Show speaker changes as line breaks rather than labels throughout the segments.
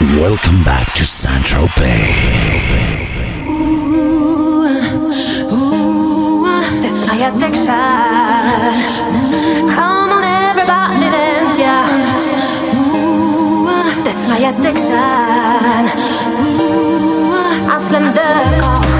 Welcome back to Central Bay.
This my addiction. Come on, everybody, dance, yeah. This my addiction. I slam the cost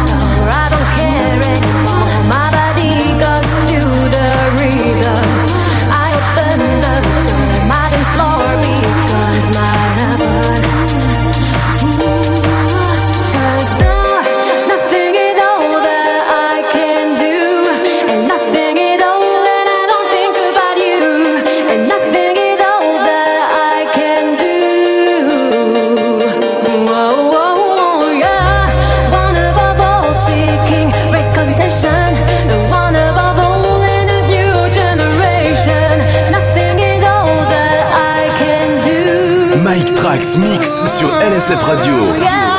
Sur LSF Radio.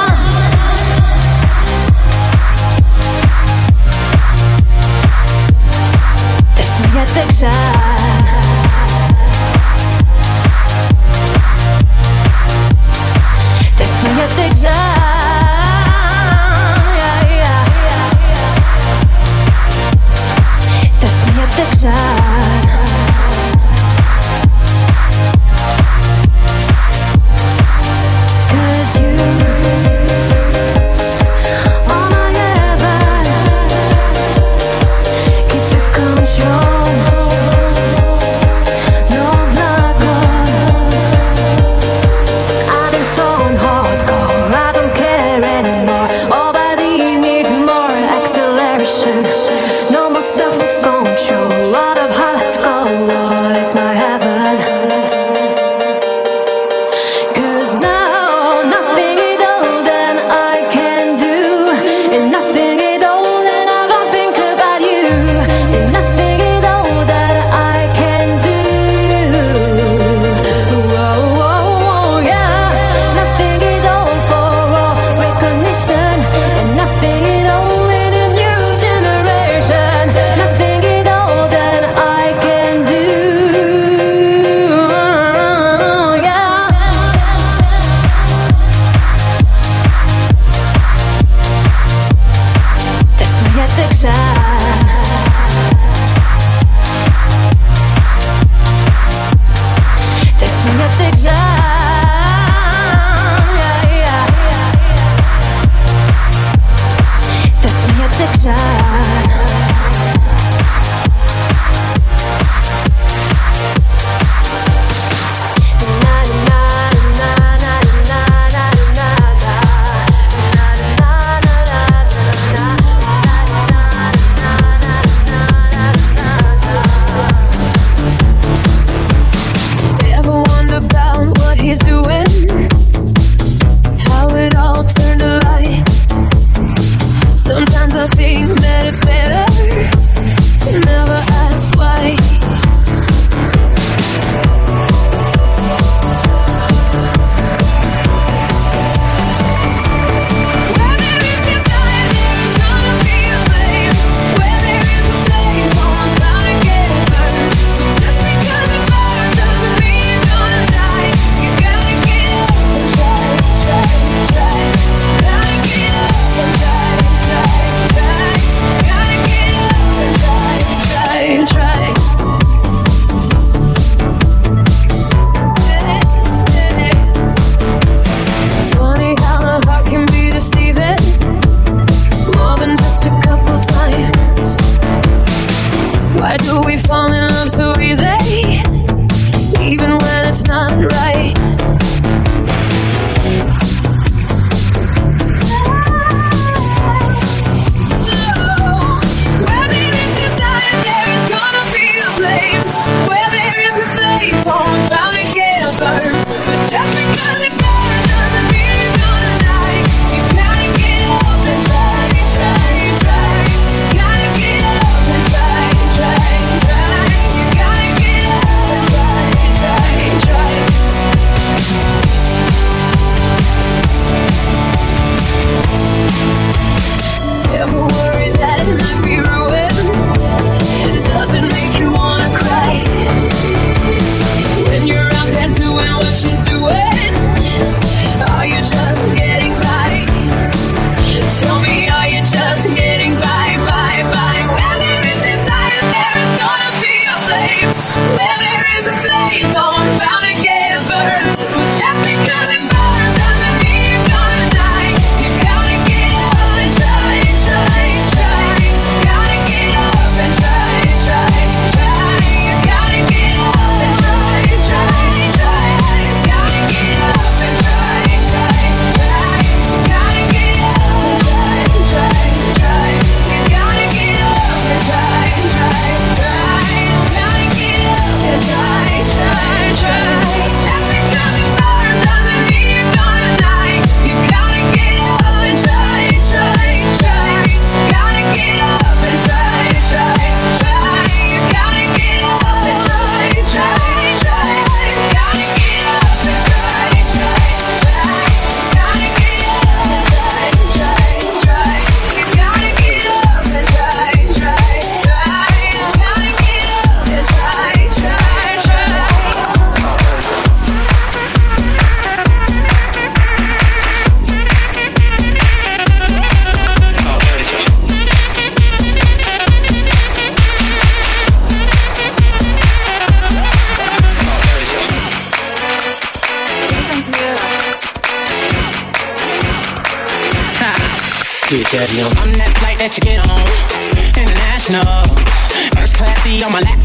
On my lap,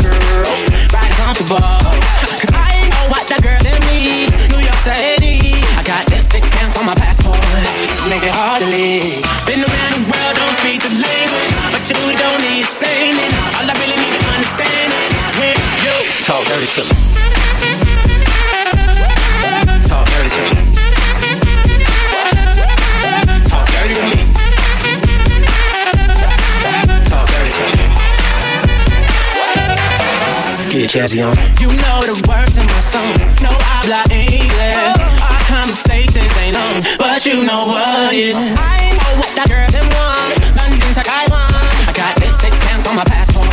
Get jazzy on. You know the words in my songs. No habla English. Oh. Our conversations ain't long, but you know what it is. I know what that girl them want. London to Taiwan. I got lipstick stamps on my passport.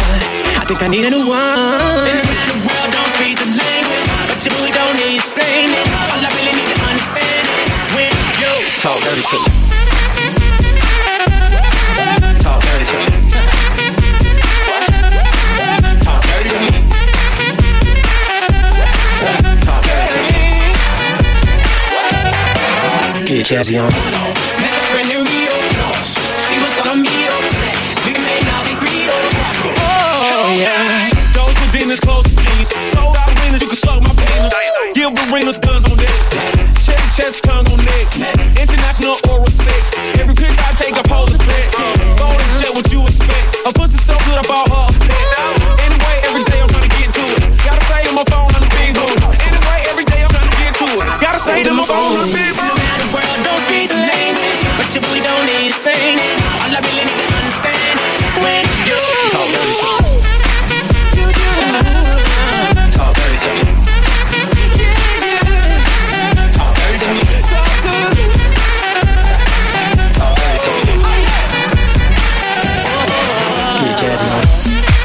I think I need a new one. Been around the world, don't speak the language, but you really don't need explaining. All I really need to understand is when you talk dirty to me. Jazzy on. Met a friend in Rio. She was on me. We made now we Rio. Oh, yeah.
Those Medina's close to jeans. Sold out arenas, you can suck my penis. Gilbert Arenas, guns on deck. Chevy chest, tongue on neck. International oral sex. Every pic I take, I pose a bet. Phone and jet, what you expect? A pussy so good, I bought her
don't need explaining. All I really need to understand when you talk dirty. Talk dirty. Talk dirty me. Talk dirty. Get.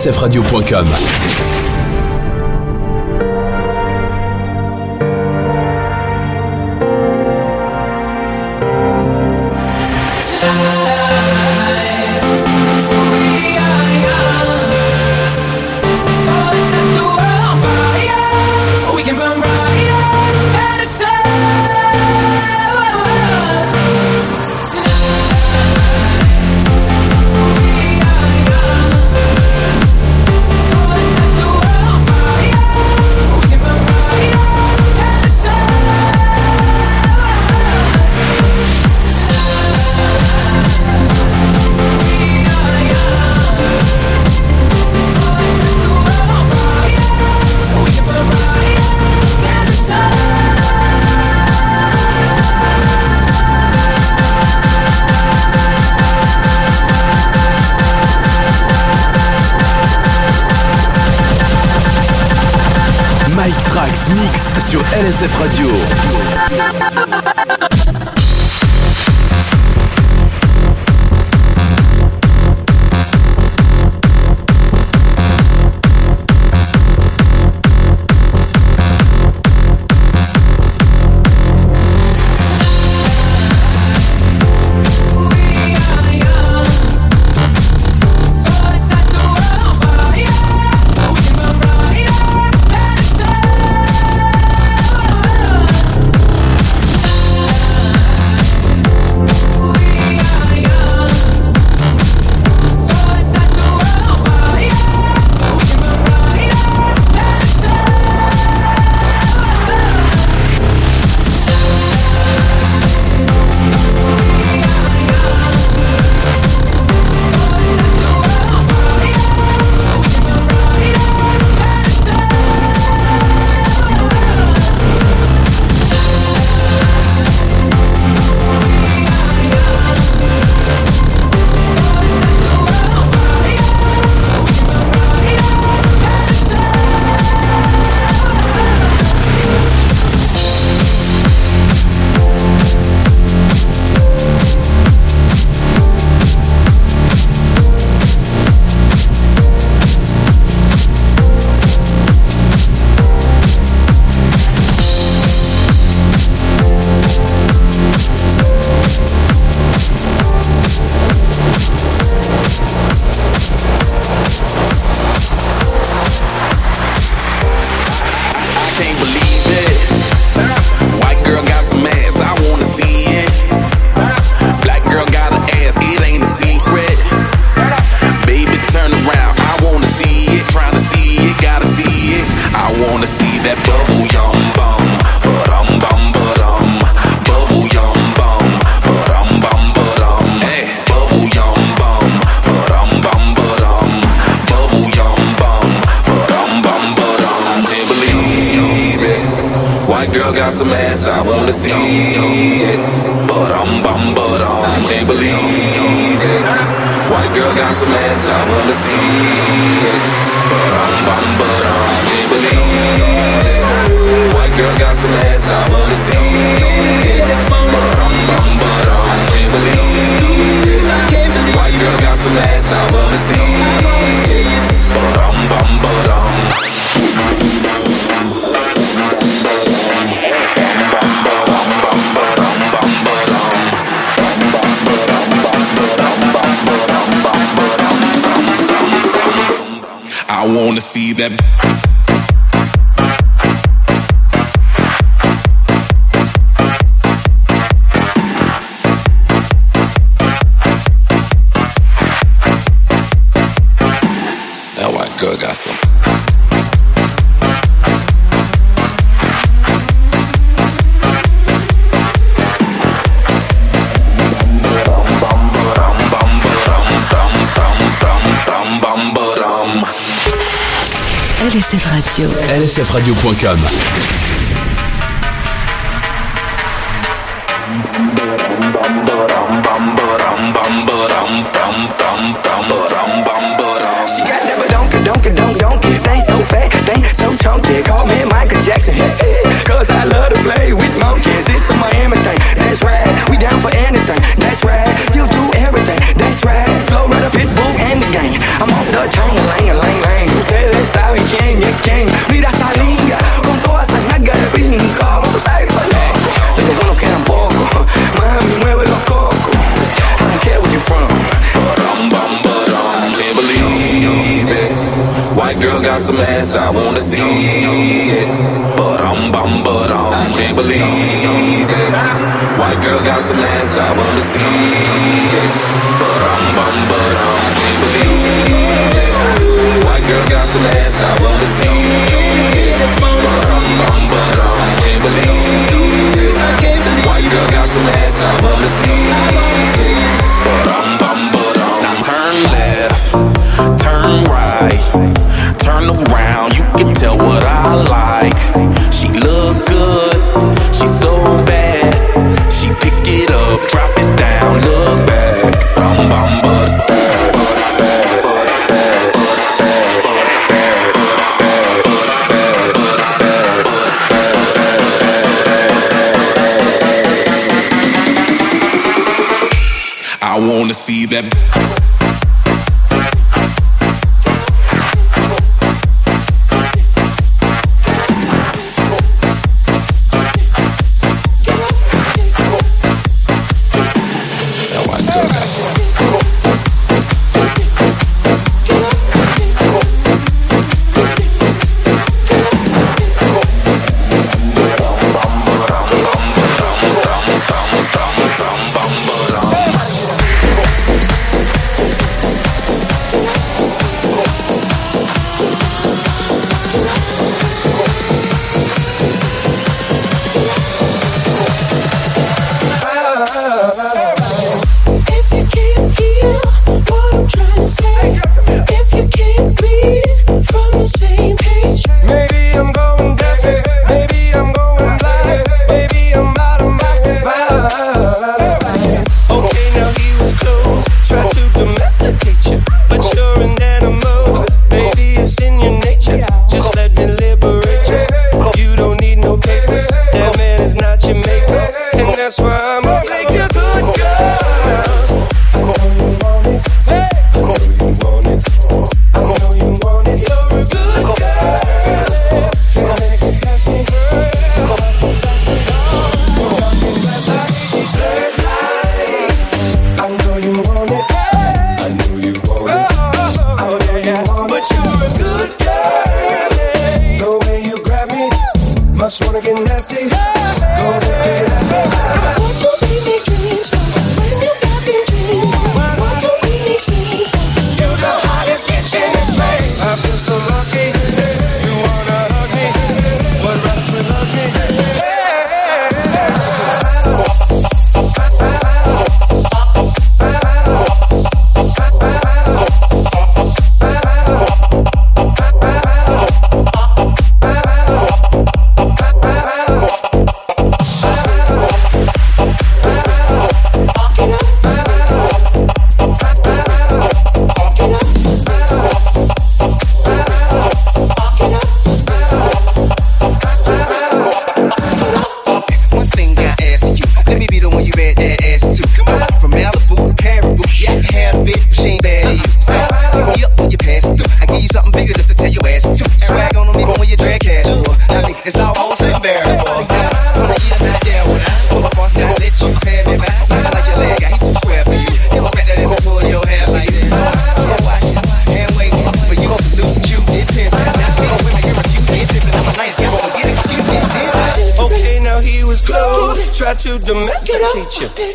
sfradio.com. sur LSF Radio.
got some ass I wanna see it. But I'm bum, but I can't believe it. White girl got some ass I wanna see it. But I'm bum, but I can't believe it. White girl got some ass I wanna see it. But
I'm
bum, but I can't believe it. White girl got some ass I wanna see it. that. LSFradio.com. I wanna see it. But I'm bum, but I can't believe it. White girl got some ass. I wanna see it.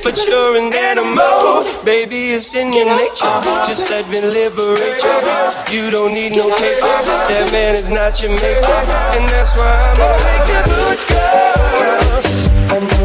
but
you're an animal. Baby, it's in your nature. Just let me liberate you. You don't need no paper. That man is not your maker, and that's why I'm a good girl. I know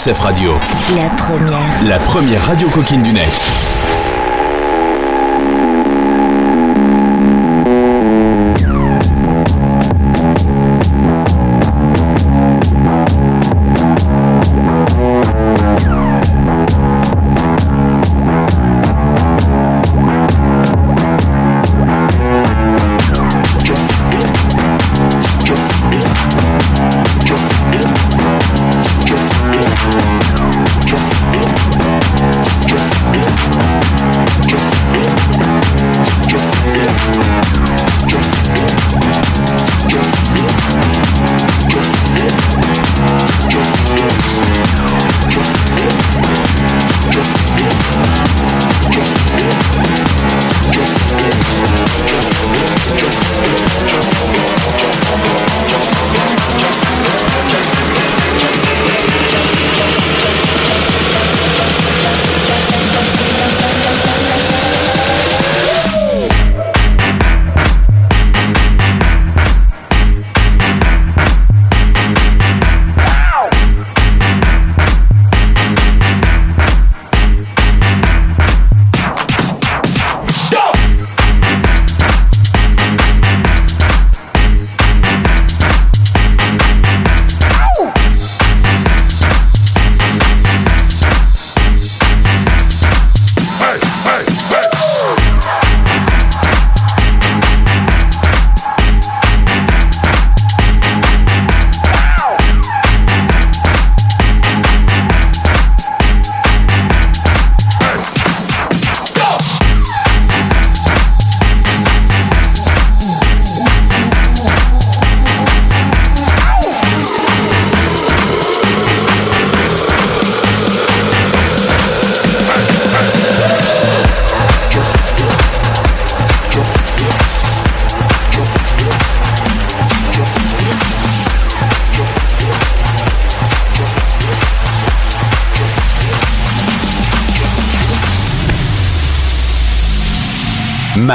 LSF Radio.
La première.
La première radio coquine du net.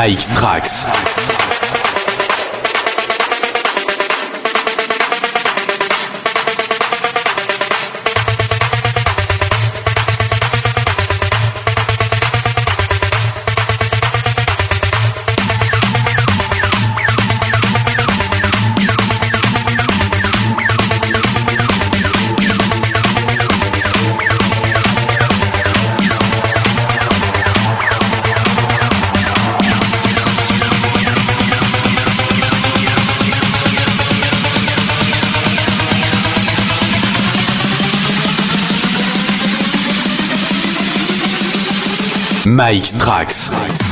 Mike Mike Trax.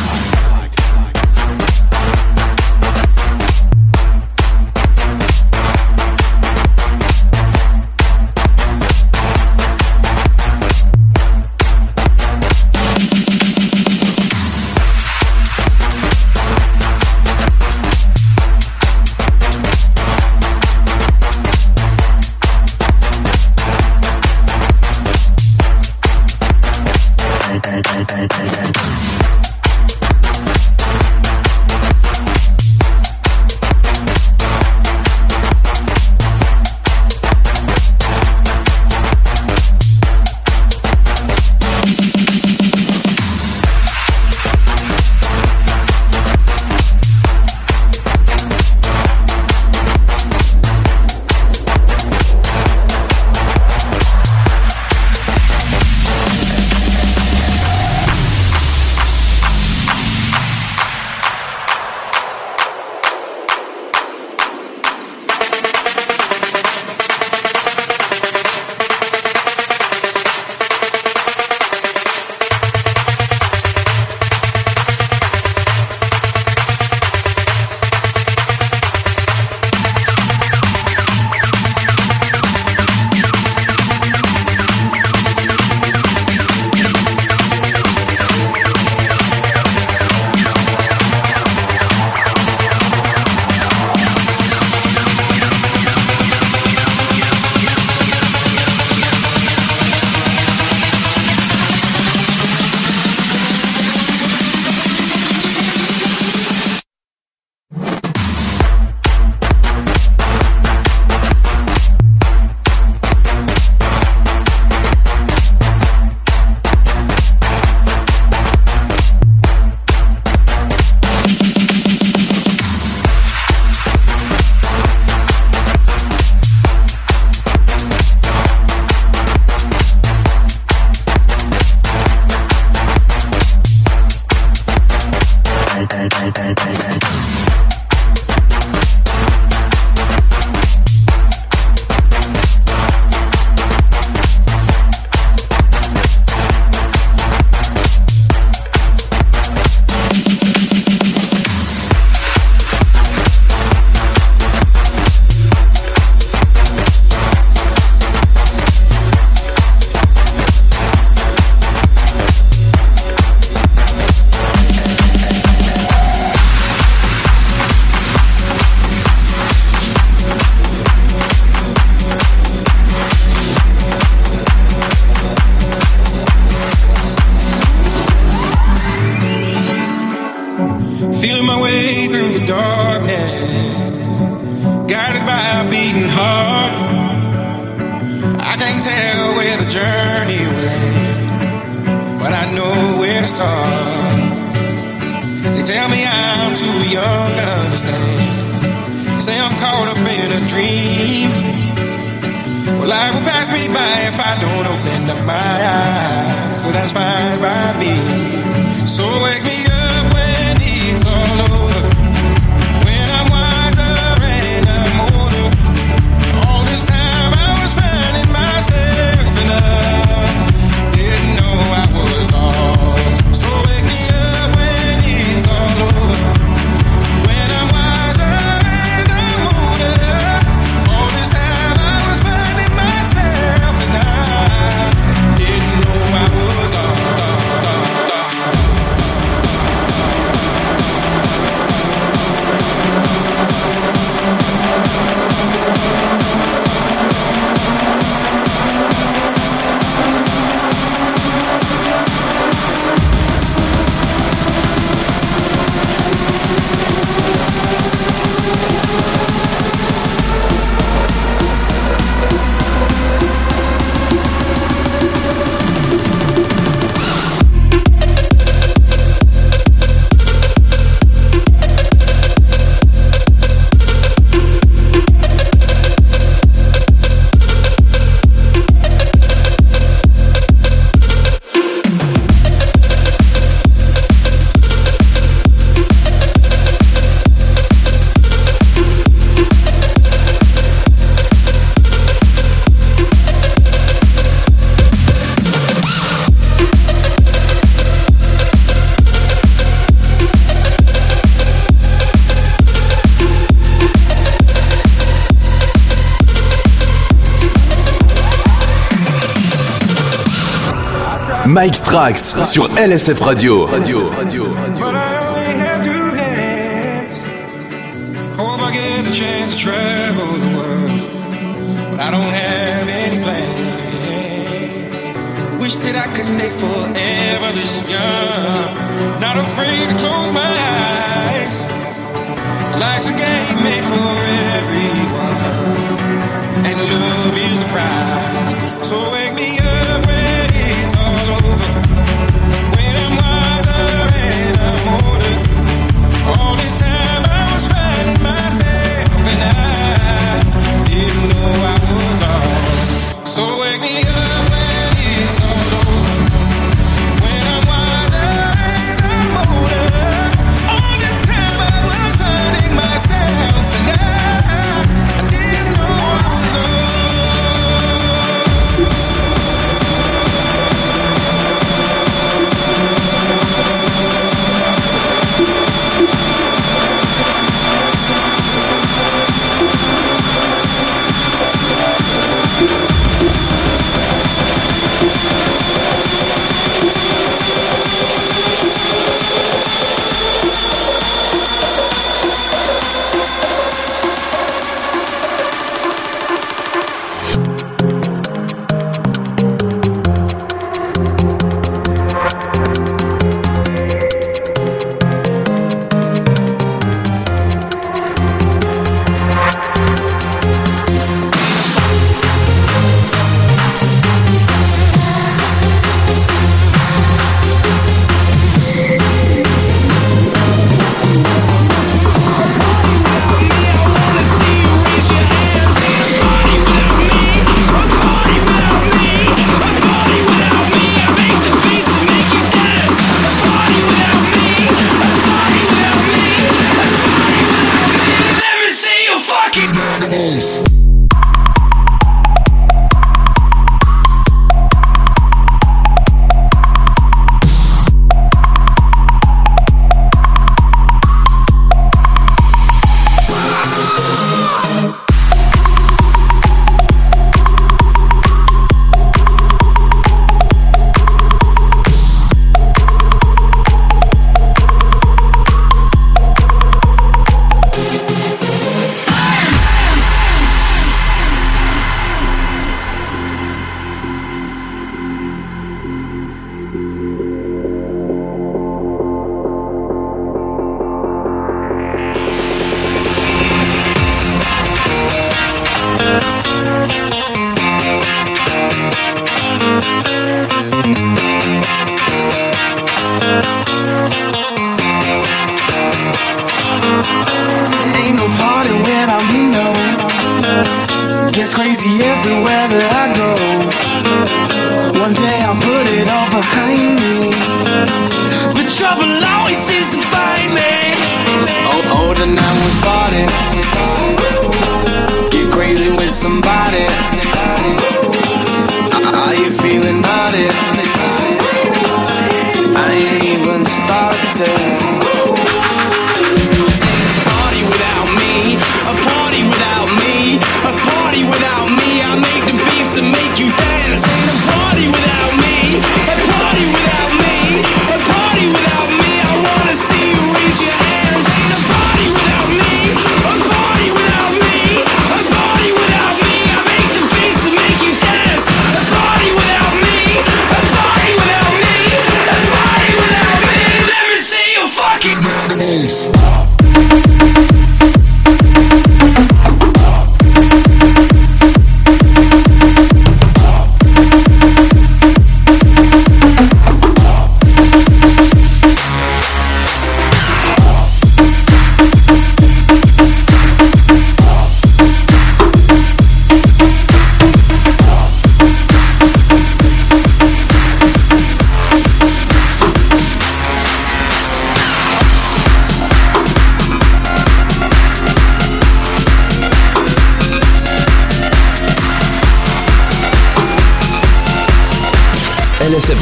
Mike Trax sur LSF Radio. Radio.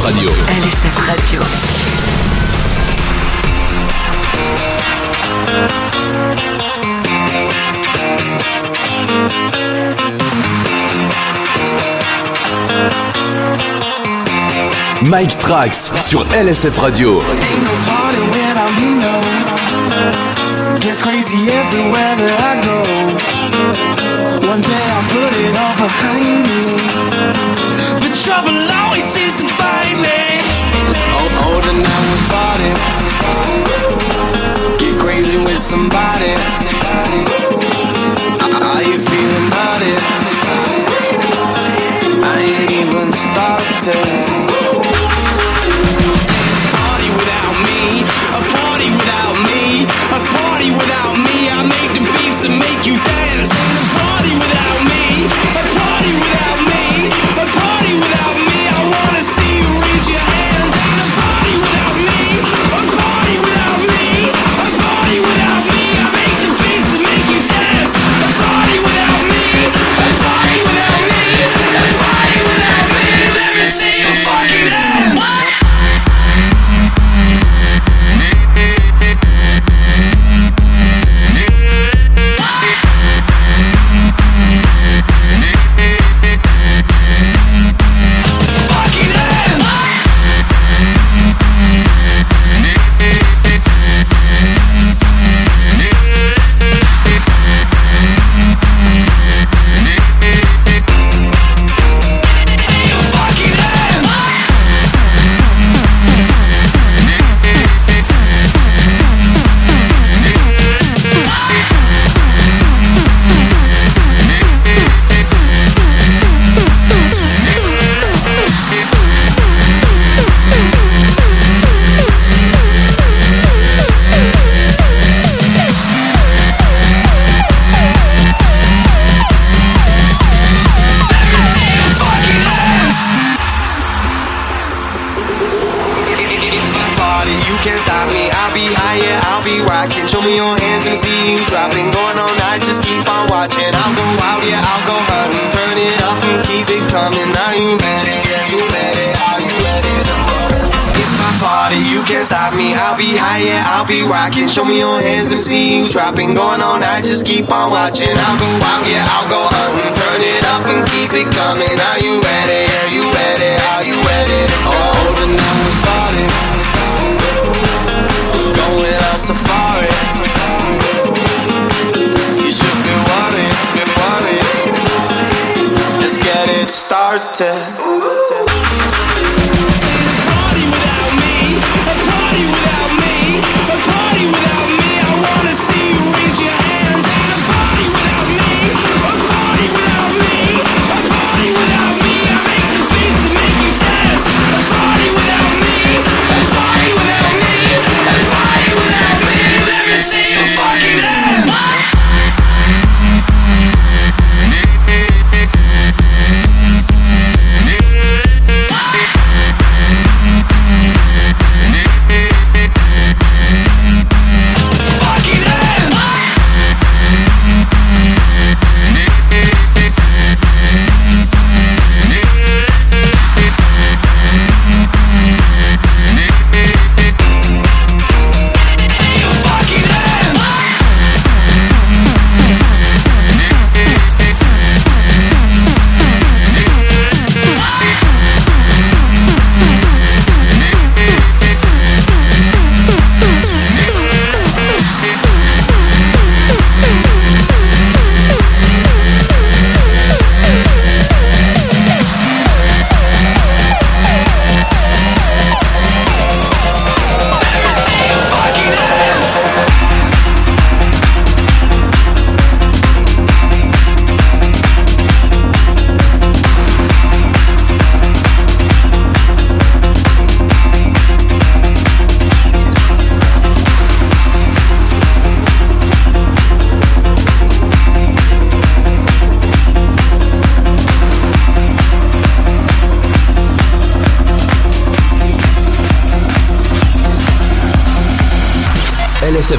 Radio. LSF Radio. Mike Trax sur LSF Radio.
Gets crazy everywhere that I go. One day I'll put it all behind me. The trouble and I would bought it. Get crazy with somebody. How you feeling about it? I ain't even started. A party without me. I make the beats and make you dance. rocking. Show me your hands and see you dropping. Going all night, just keep on watching. I'll go out, yeah, I'll go hunting. Turn it up and keep it coming. Are you ready? Are you ready? Are you ready? Oh, holding on, we're falling. We're going on safari. You should be wanting, be wanting. Let's get it started. Ooh.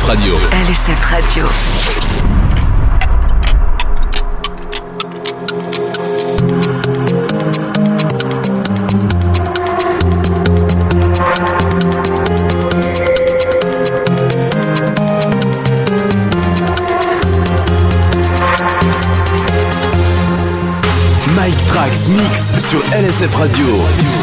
LSF Radio.
LSF Radio.
Mike Trax Mix sur LSF Radio.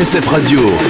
DSF Radio.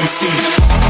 MC.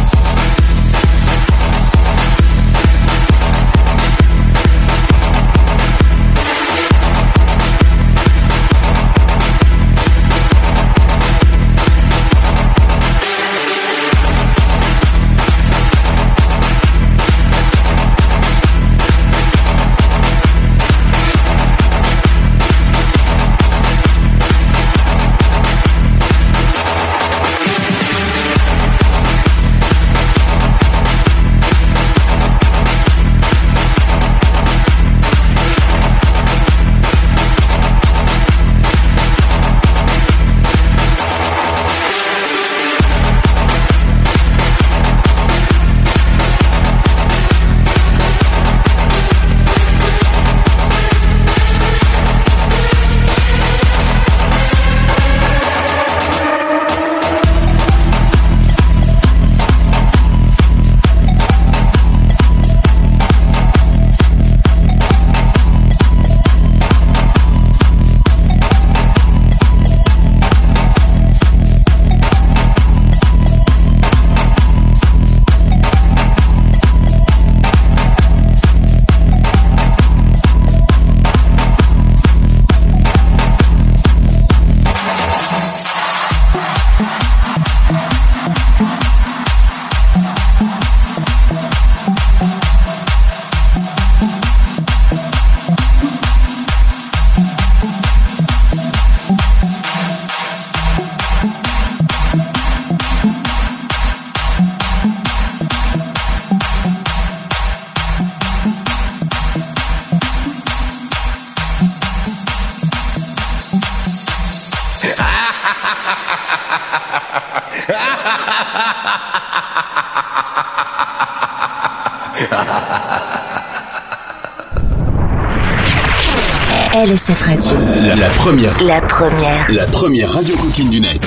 première.
La première.
La première radio coquine du net.